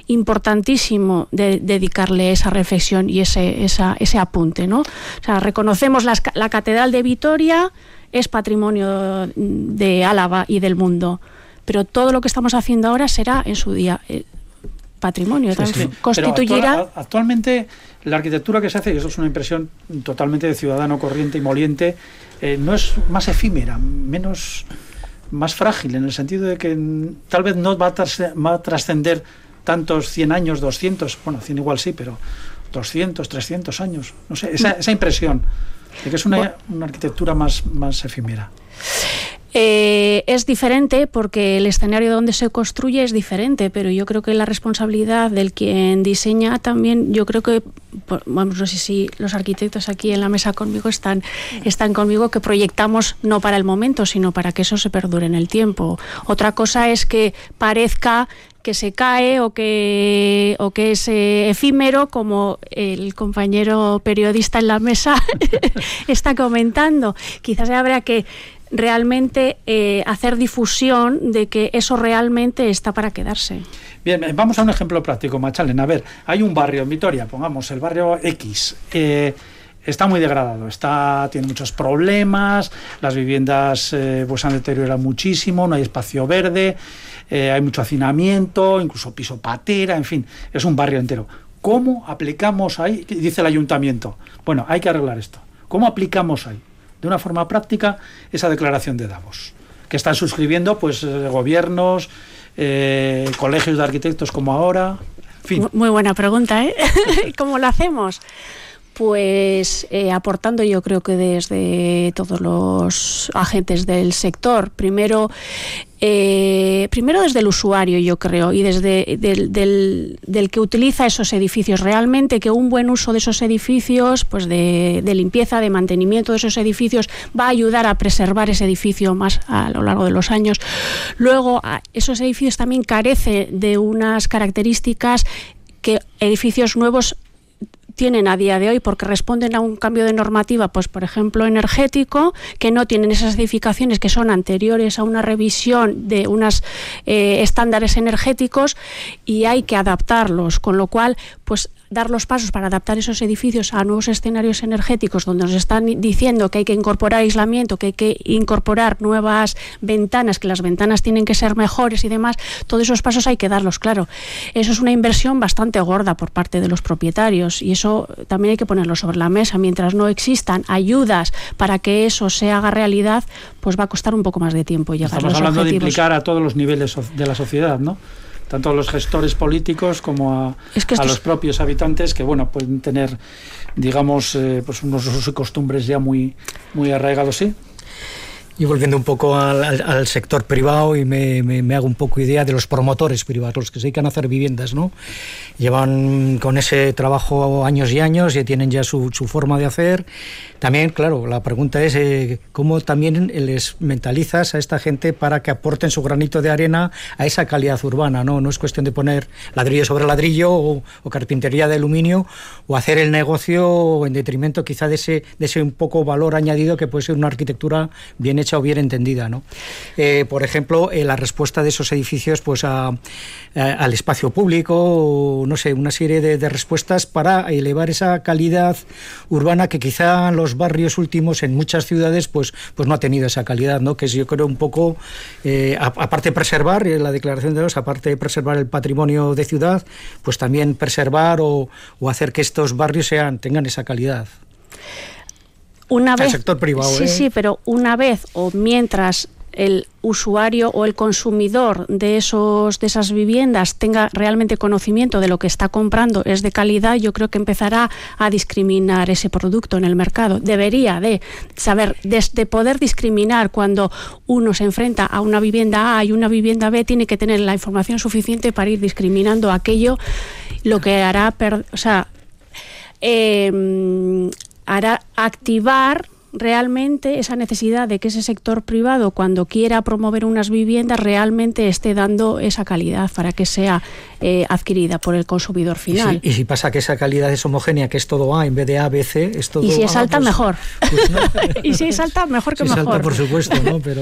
importantísimo de, dedicarle esa reflexión y ese, esa, ese apunte. ¿no? O sea, reconocemos las, la Catedral de Vitoria, es patrimonio de Álava y del mundo, pero todo lo que estamos haciendo ahora será en su día eh, patrimonio. Sí, sí. Constituirá... Actual, actualmente la arquitectura que se hace, y eso es una impresión totalmente de ciudadano corriente y moliente, eh, no es más efímera, menos más frágil, en el sentido de que tal vez no va a trascender tantos 100 años, 200, bueno, 100 igual sí, pero 200, 300 años, no sé, esa, esa impresión de que es una, una arquitectura más, más efímera. Eh, es diferente porque el escenario donde se construye es diferente, pero yo creo que la responsabilidad del quien diseña también, yo creo que, vamos, no sé si los arquitectos aquí en la mesa conmigo están, están conmigo, que proyectamos no para el momento, sino para que eso se perdure en el tiempo. Otra cosa es que parezca que se cae o que, o que es eh, efímero, como el compañero periodista en la mesa [laughs] está comentando. Quizás habría que realmente eh, hacer difusión de que eso realmente está para quedarse. Bien, vamos a un ejemplo práctico, Machalen. A ver, hay un barrio en Vitoria, pongamos el barrio X. Eh, está muy degradado, está, tiene muchos problemas, las viviendas eh, pues han deteriorado muchísimo, no hay espacio verde, eh, hay mucho hacinamiento, incluso piso patera, en fin, es un barrio entero. ¿Cómo aplicamos ahí? Dice el ayuntamiento. Bueno, hay que arreglar esto. ¿Cómo aplicamos ahí? De una forma práctica esa declaración de Davos, que están suscribiendo pues eh, gobiernos, eh, colegios de arquitectos como ahora. Fin. Muy buena pregunta, ¿eh? [laughs] [laughs] ¿Cómo lo hacemos? Pues eh, aportando yo creo que desde todos los agentes del sector. Primero, eh, primero desde el usuario, yo creo, y desde del, que utiliza esos edificios. Realmente que un buen uso de esos edificios, pues de, de, limpieza, de mantenimiento de esos edificios, va a ayudar a preservar ese edificio más a lo largo de los años. Luego, esos edificios también carecen de unas características que edificios nuevos tienen a día de hoy porque responden a un cambio de normativa, pues por ejemplo energético, que no tienen esas edificaciones que son anteriores a una revisión de unos eh, estándares energéticos y hay que adaptarlos, con lo cual pues dar los pasos para adaptar esos edificios a nuevos escenarios energéticos donde nos están diciendo que hay que incorporar aislamiento, que hay que incorporar nuevas ventanas, que las ventanas tienen que ser mejores y demás, todos esos pasos hay que darlos, claro. Eso es una inversión bastante gorda por parte de los propietarios y eso también hay que ponerlo sobre la mesa. Mientras no existan ayudas para que eso se haga realidad, pues va a costar un poco más de tiempo llegar Estamos a los hablando objetivos. de implicar a todos los niveles de la sociedad, ¿no? Tanto a los gestores políticos como a, es que a los propios habitantes que bueno pueden tener digamos eh, pues unos usos y costumbres ya muy muy arraigados sí Y volviendo un poco al, sector privado y me, hago un poco idea de los promotores privados, los que se dedican a hacer viviendas, ¿no? Llevan con ese trabajo años y años y tienen ya su, forma de hacer. También, claro, la pregunta es eh, cómo también les mentalizas a esta gente para que aporten su granito de arena a esa calidad urbana, ¿no? No es cuestión de poner ladrillo sobre ladrillo o, carpintería de aluminio o hacer el negocio en detrimento quizá de ese, de ese un poco valor añadido que puede ser una arquitectura bien hecha o bien entendida. ¿no? Eh, por ejemplo, eh, la respuesta de esos edificios pues, al espacio público, no sé, una serie de, respuestas para elevar esa calidad urbana que quizá los barrios últimos en muchas ciudades pues, pues no ha tenido esa calidad, ¿no? que es yo creo un poco, eh, aparte de preservar, la declaración de los, aparte de preservar el patrimonio de ciudad, pues también preservar o, o hacer que estos barrios sean, tengan esa calidad una vez, el sector privado. Sí, ¿eh? sí, pero una vez o mientras el usuario o el consumidor de esos de esas viviendas tenga realmente conocimiento de lo que está comprando es de calidad, yo creo que empezará a discriminar ese producto en el mercado. Debería de saber, de, poder discriminar cuando uno se enfrenta a una vivienda A y una vivienda B, tiene que tener la información suficiente para ir discriminando aquello, lo que hará, o sea, eh, hará activar realmente esa necesidad de que ese sector privado, cuando quiera promover unas viviendas, realmente esté dando esa calidad para que sea eh, adquirida por el consumidor final. Y si, pasa que esa calidad es homogénea, que es todo A en vez de A, B, C, es todo Y si es alta, pues, mejor. Pues [laughs] y si es alta, mejor que si mejor. Es alta, por supuesto, ¿no? Pero...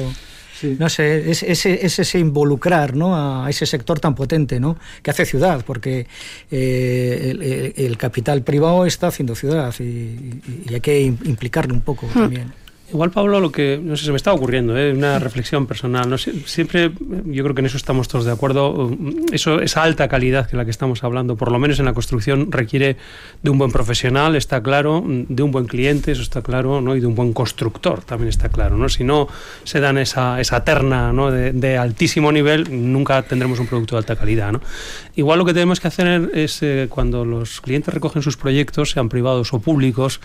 No sé, es, ese involucrar ¿no? a ese sector tan potente ¿no? que hace ciudad, porque eh, el, capital privado está haciendo ciudad y, y hay que implicarle un poco hmm. también. Igual, Pablo, lo que, no sé, se me está ocurriendo, ¿eh? una reflexión personal. No siempre, yo creo que en eso estamos todos de acuerdo. Eso, esa alta calidad que la que estamos hablando, por lo menos en la construcción, requiere de un buen profesional, está claro, de un buen cliente, eso está claro, ¿no? y de un buen constructor, también está claro. ¿no? Si no se dan esa, esa terna ¿no? de, altísimo nivel, nunca tendremos un producto de alta calidad. ¿no? Igual lo que tenemos que hacer es, eh, cuando los clientes recogen sus proyectos, sean privados o públicos,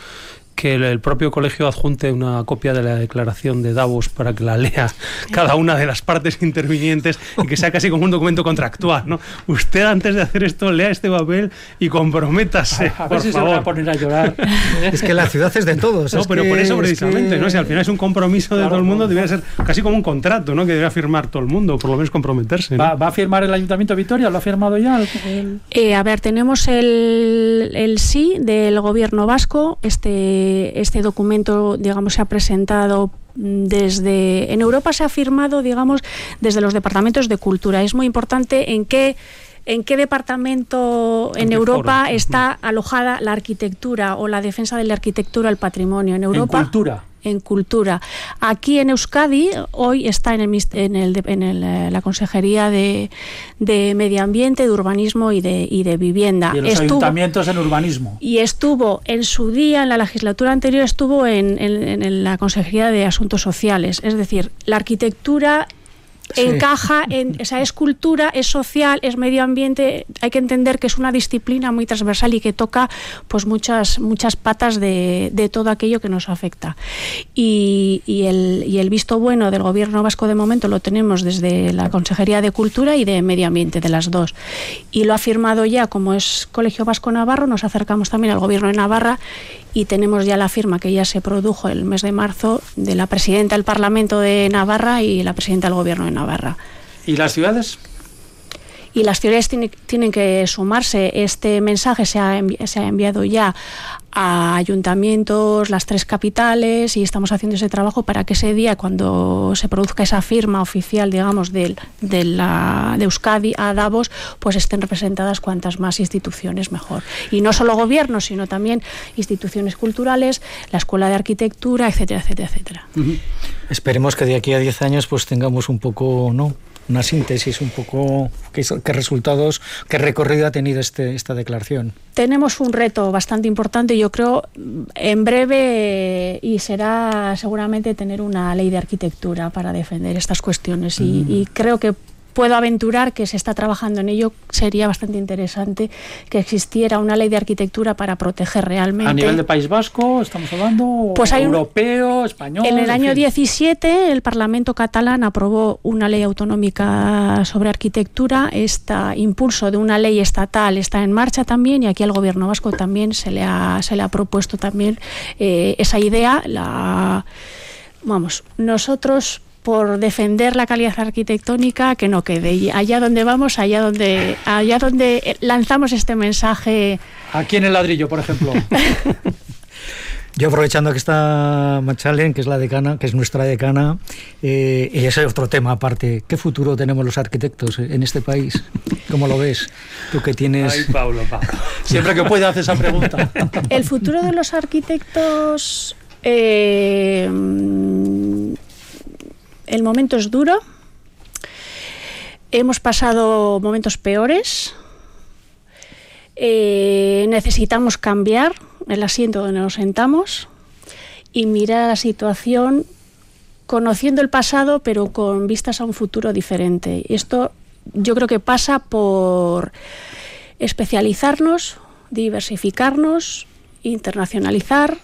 que el propio colegio adjunte una copia de la declaración de Davos para que la lea cada una de las partes intervinientes y que sea casi como un documento contractual, ¿no? Usted antes de hacer esto lea este papel y comprométase, a, ver si se va a poner a llorar. [laughs] es que la ciudad es de todos. No, pero por eso precisamente, ¿no? Si al final es un compromiso de todo el mundo, debería ser casi como un contrato, ¿no? Que debería firmar todo el mundo, por lo menos comprometerse. ¿Va, a firmar el Ayuntamiento de Vitoria? ¿Lo ha firmado ya? Eh, a ver, tenemos el, el sí del Gobierno vasco, este este, documento, digamos, se ha presentado desde en Europa se ha firmado, digamos, desde los departamentos de cultura. Es muy importante en qué en qué departamento en, Europa está alojada la arquitectura o la defensa de la arquitectura, el patrimonio en Europa. En cultura en cultura. Aquí en Euskadi, hoy está en, el, en, el, en eh, la Consejería de, de, Medio Ambiente, de Urbanismo y de, y de Vivienda. Y los ayuntamientos en urbanismo. Y estuvo en su día, en la legislatura anterior, estuvo en, en la Consejería de Asuntos Sociales. Es decir, la arquitectura encaja en esa escultura, es social, es medio ambiente. Hay que entender que es una disciplina muy transversal y que toca pues muchas, muchas patas de, de todo aquello que nos afecta. Y, y, el, y el visto bueno del gobierno vasco de momento lo tenemos desde la Consejería de Cultura y de Medio Ambiente, de las dos. Y lo ha firmado ya, como es Colegio Vasco Navarro, nos acercamos también al gobierno de Navarra y tenemos ya la firma que ya se produjo el mes de marzo de la presidenta del Parlamento de Navarra y la presidenta del Gobierno de Navarra. ¿Y las ciudades? Y las ciudades tienen que sumarse. Este mensaje se ha, se ha enviado ya a ayuntamientos, las tres capitales, y estamos haciendo ese trabajo para que ese día, cuando se produzca esa firma oficial, digamos, de, de, la, de Euskadi a Davos, pues estén representadas cuantas más instituciones mejor. Y no solo gobiernos, sino también instituciones culturales, la Escuela de Arquitectura, etcétera, etcétera, etcétera. Esperemos que de aquí a 10 años pues tengamos un poco, ¿no? Una síntesis un poco qué, resultados, qué recorrido ha tenido este, esta declaración. Tenemos un reto bastante importante, yo creo, en breve y será seguramente tener una ley de arquitectura para defender estas cuestiones y, y creo que puedo aventurar que se está trabajando en ello. Sería bastante interesante que existiera una ley de arquitectura para proteger realmente. A nivel de País Vasco, estamos hablando pues hay europeo, español. En el año 17 el Parlamento catalán aprobó una ley autonómica sobre arquitectura. Este impulso de una ley estatal está en marcha también y aquí al Gobierno vasco también se le ha, se le ha propuesto también eh, esa idea. La, vamos, nosotros por defender la calidad arquitectónica que no quede y allá donde vamos allá donde allá donde lanzamos este mensaje aquí en el ladrillo por ejemplo [laughs] Yo aprovechando que está Machalen, que es la decana, que es nuestra decana, eh, y ese es otro tema aparte. ¿Qué futuro tenemos los arquitectos en este país? ¿Cómo lo ves? Tú que tienes... Ay, Pablo, Pablo. [laughs] Siempre que puede hacer esa pregunta. El futuro de los arquitectos... Eh, el momento es duro. Hemos pasado momentos peores. Eh, necesitamos cambiar el asiento donde nos sentamos y mirar la situación conociendo el pasado pero con vistas a un futuro diferente. Esto yo creo que pasa por especializarnos, diversificarnos, internacionalizar,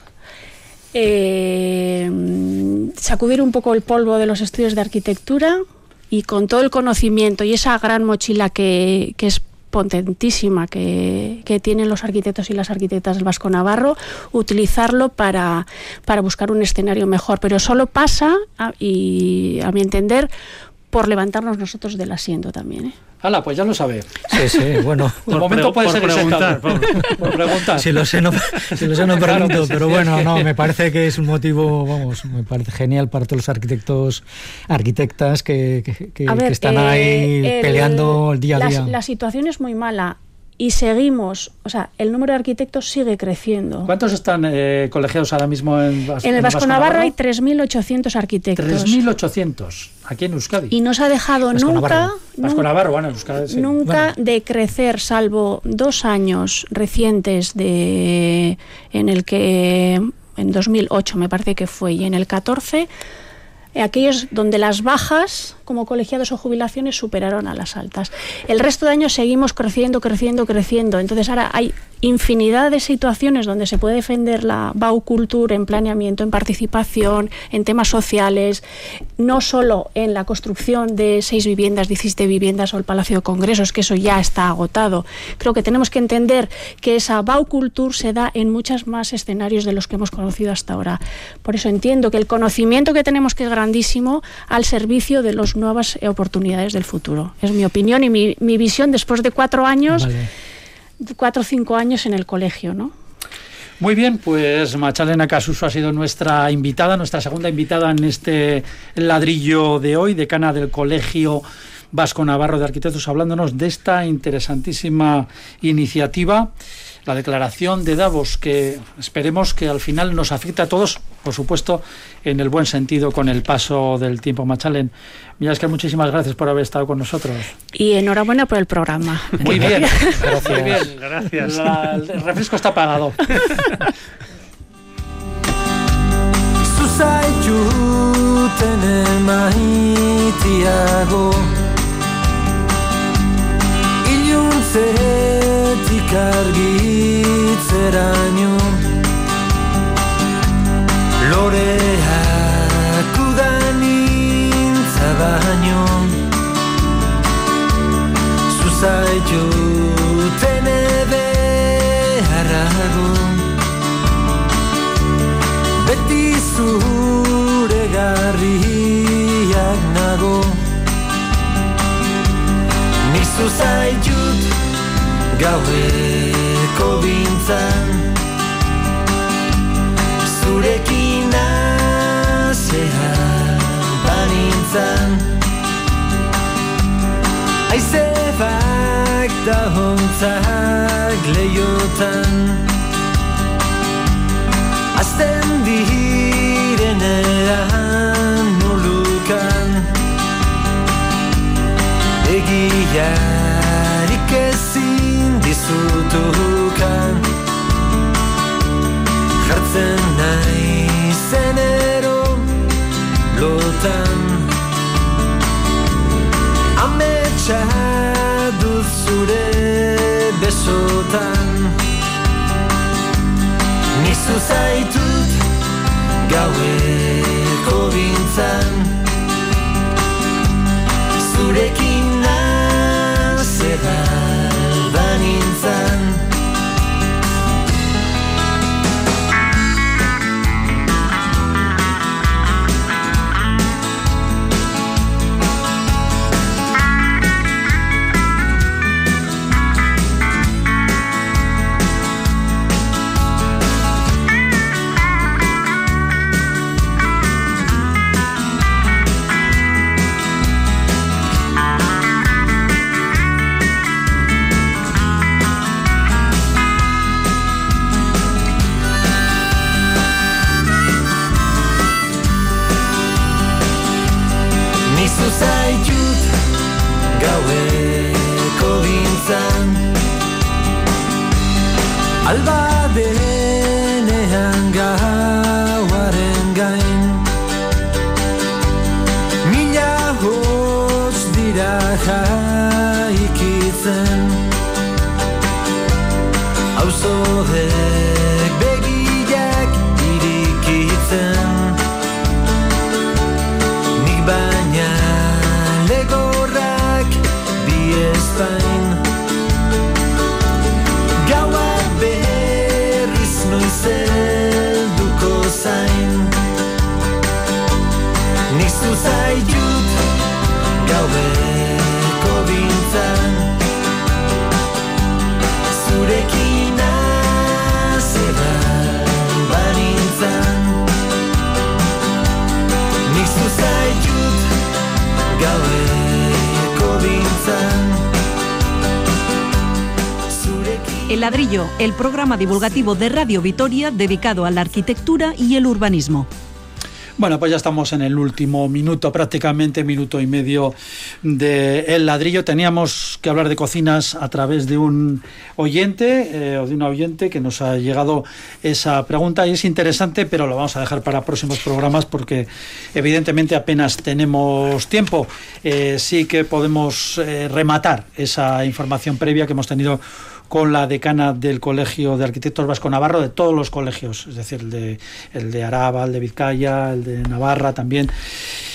eh, sacudir un poco el polvo de los estudios de arquitectura y con todo el conocimiento y esa gran mochila que, que es potentísima que, que, tienen los arquitectos y las arquitectas del Vasco Navarro, utilizarlo para, para buscar un escenario mejor. Pero solo pasa, y a mi entender, por levantarnos nosotros del asiento también. ¿eh? Hala, pues ya lo sabe. Sí, sí, bueno. [laughs] De momento puede ser preguntar, por, [laughs] por, preguntar. Si lo sé, no, si lo sé, no [laughs] pregunto, claro, pero bueno, no, me parece que es un motivo, vamos, me parece genial para todos los arquitectos, arquitectas que, que, que, ver, que están eh, ahí el, peleando el día a día. La, la situación es muy mala y seguimos, o sea, el número de arquitectos sigue creciendo. ¿Cuántos están eh, colegiados ahora mismo en, Vas en el Vasco, Vasco Navarro? hay 3.800 arquitectos. 3.800 aquí en Euskadi. Y no se ha dejado Vasco nunca, Navarro. Vasco Navarro, bueno, Euskadi, sí. nunca bueno. de crecer, salvo dos años recientes de en el que en 2008 me parece que fue y en el 14 aquellos donde las bajas como colegiados o jubilaciones superaron a las altas. El resto de años seguimos creciendo, creciendo, creciendo. Entonces ahora hay infinidad de situaciones donde se puede defender la baucultura en planeamiento, en participación, en temas sociales, no solo en la construcción de seis viviendas, 17 viviendas o el Palacio de Congresos, que eso ya está agotado. Creo que tenemos que entender que esa baucultura se da en muchos más escenarios de los que hemos conocido hasta ahora. Por eso entiendo que el conocimiento que tenemos que grandísimo al servicio de las nuevas oportunidades del futuro. Es mi opinión y mi, mi visión después de cuatro años. Vale. cuatro o cinco años en el colegio, ¿no? Muy bien, pues Machalena Casuso ha sido nuestra invitada, nuestra segunda invitada en este ladrillo de hoy, decana del Colegio Vasco Navarro de Arquitectos, hablándonos de esta interesantísima iniciativa, la declaración de Davos, que esperemos que al final nos afecte a todos, por supuesto, en el buen sentido con el paso del tiempo. Machalen, mira, que muchísimas gracias por haber estado con nosotros. Y enhorabuena por el programa. Muy bien, Gracias. muy bien. Gracias. La- el refresco está pagado. [laughs] argitzera nio Loreak udan intza baino. Zuzaitu tene beharra du. Beti zure garriak nago. Nik zuzaitut gaueko bintzan. Zurekin azean banintzan. Aizebak da hontzak leiotan. Azten direnean nulukan Egiarik ezin dizutukan Jartzen nahi zenero lotan. Amets Ahotsa dut zure besotan. Nizu zaitut gaueko bintzan. Zurekin nazera and ladrillo, el programa divulgativo de Radio Vitoria dedicado a la arquitectura y el urbanismo. Bueno, pues ya estamos en el último minuto, prácticamente minuto y medio de El Ladrillo. Teníamos que hablar de cocinas a través de un oyente eh, o de una oyente que nos ha llegado esa pregunta y es interesante, pero lo vamos a dejar para próximos programas porque evidentemente apenas tenemos tiempo. Eh, sí que podemos eh, rematar esa información previa que hemos tenido con la decana del Colegio de Arquitectos Vasco Navarro, de todos los colegios, es decir, el de, el de Araba, el de Vizcaya, el de Navarra también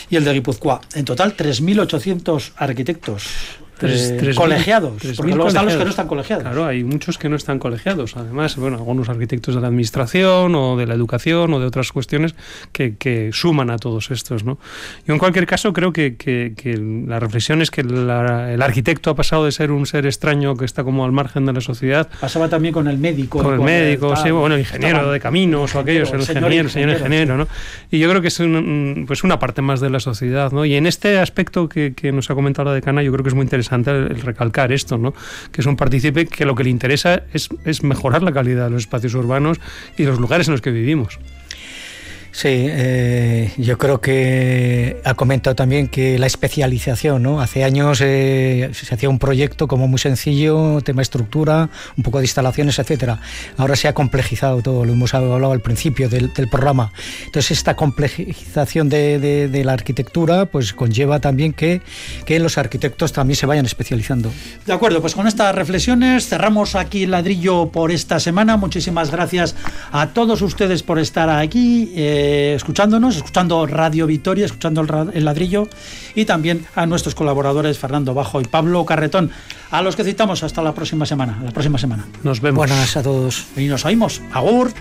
y el de Guipúzcoa. En total, 3.800 arquitectos. Tres- tres mil- colegiados, tres porque mil luego están los que colegiados. no están colegiados. Claro, hay muchos que no están colegiados. Además, bueno, algunos arquitectos de la administración o de la educación o de otras cuestiones que, que suman a todos estos, ¿no? Yo en cualquier caso creo que, que- que la reflexión es que la- el arquitecto ha pasado de ser un ser extraño que está como al margen de la sociedad Pasaba también con el médico. con el médico, tal, sí, bueno, el ingeniero estaban- de caminos o aquellos, el señor ingeniero, el señor ingeniero, ¿no? Y yo creo que es un- pues una parte más de la sociedad, ¿no? Y en este aspecto que, que nos ha comentado la decana, yo creo que es muy interesante el, el recalcar esto, ¿no? Que es un partícipe que lo que le interesa es, es mejorar la calidad de los espacios urbanos y los lugares en los que vivimos. Sí, eh, yo creo que ha comentado también que la especialización, ¿no? Hace años eh, se hacía un proyecto como muy sencillo, tema estructura, un poco de instalaciones, etcétera. Ahora se ha complejizado todo, lo hemos hablado al principio del, programa. Entonces esta complejización de, de- la arquitectura, pues conlleva también que, que los arquitectos también se vayan especializando. De acuerdo, pues con estas reflexiones cerramos aquí el ladrillo por esta semana. Muchísimas gracias a todos ustedes por estar aquí eh, escuchándonos, escuchando Radio Vitoria, escuchando el, el ladrillo y también a nuestros colaboradores Fernando Bajo y Pablo Carretón, a los que citamos hasta la próxima semana. La próxima semana. Nos vemos. Buenas a todos. Y nos oímos. Agur.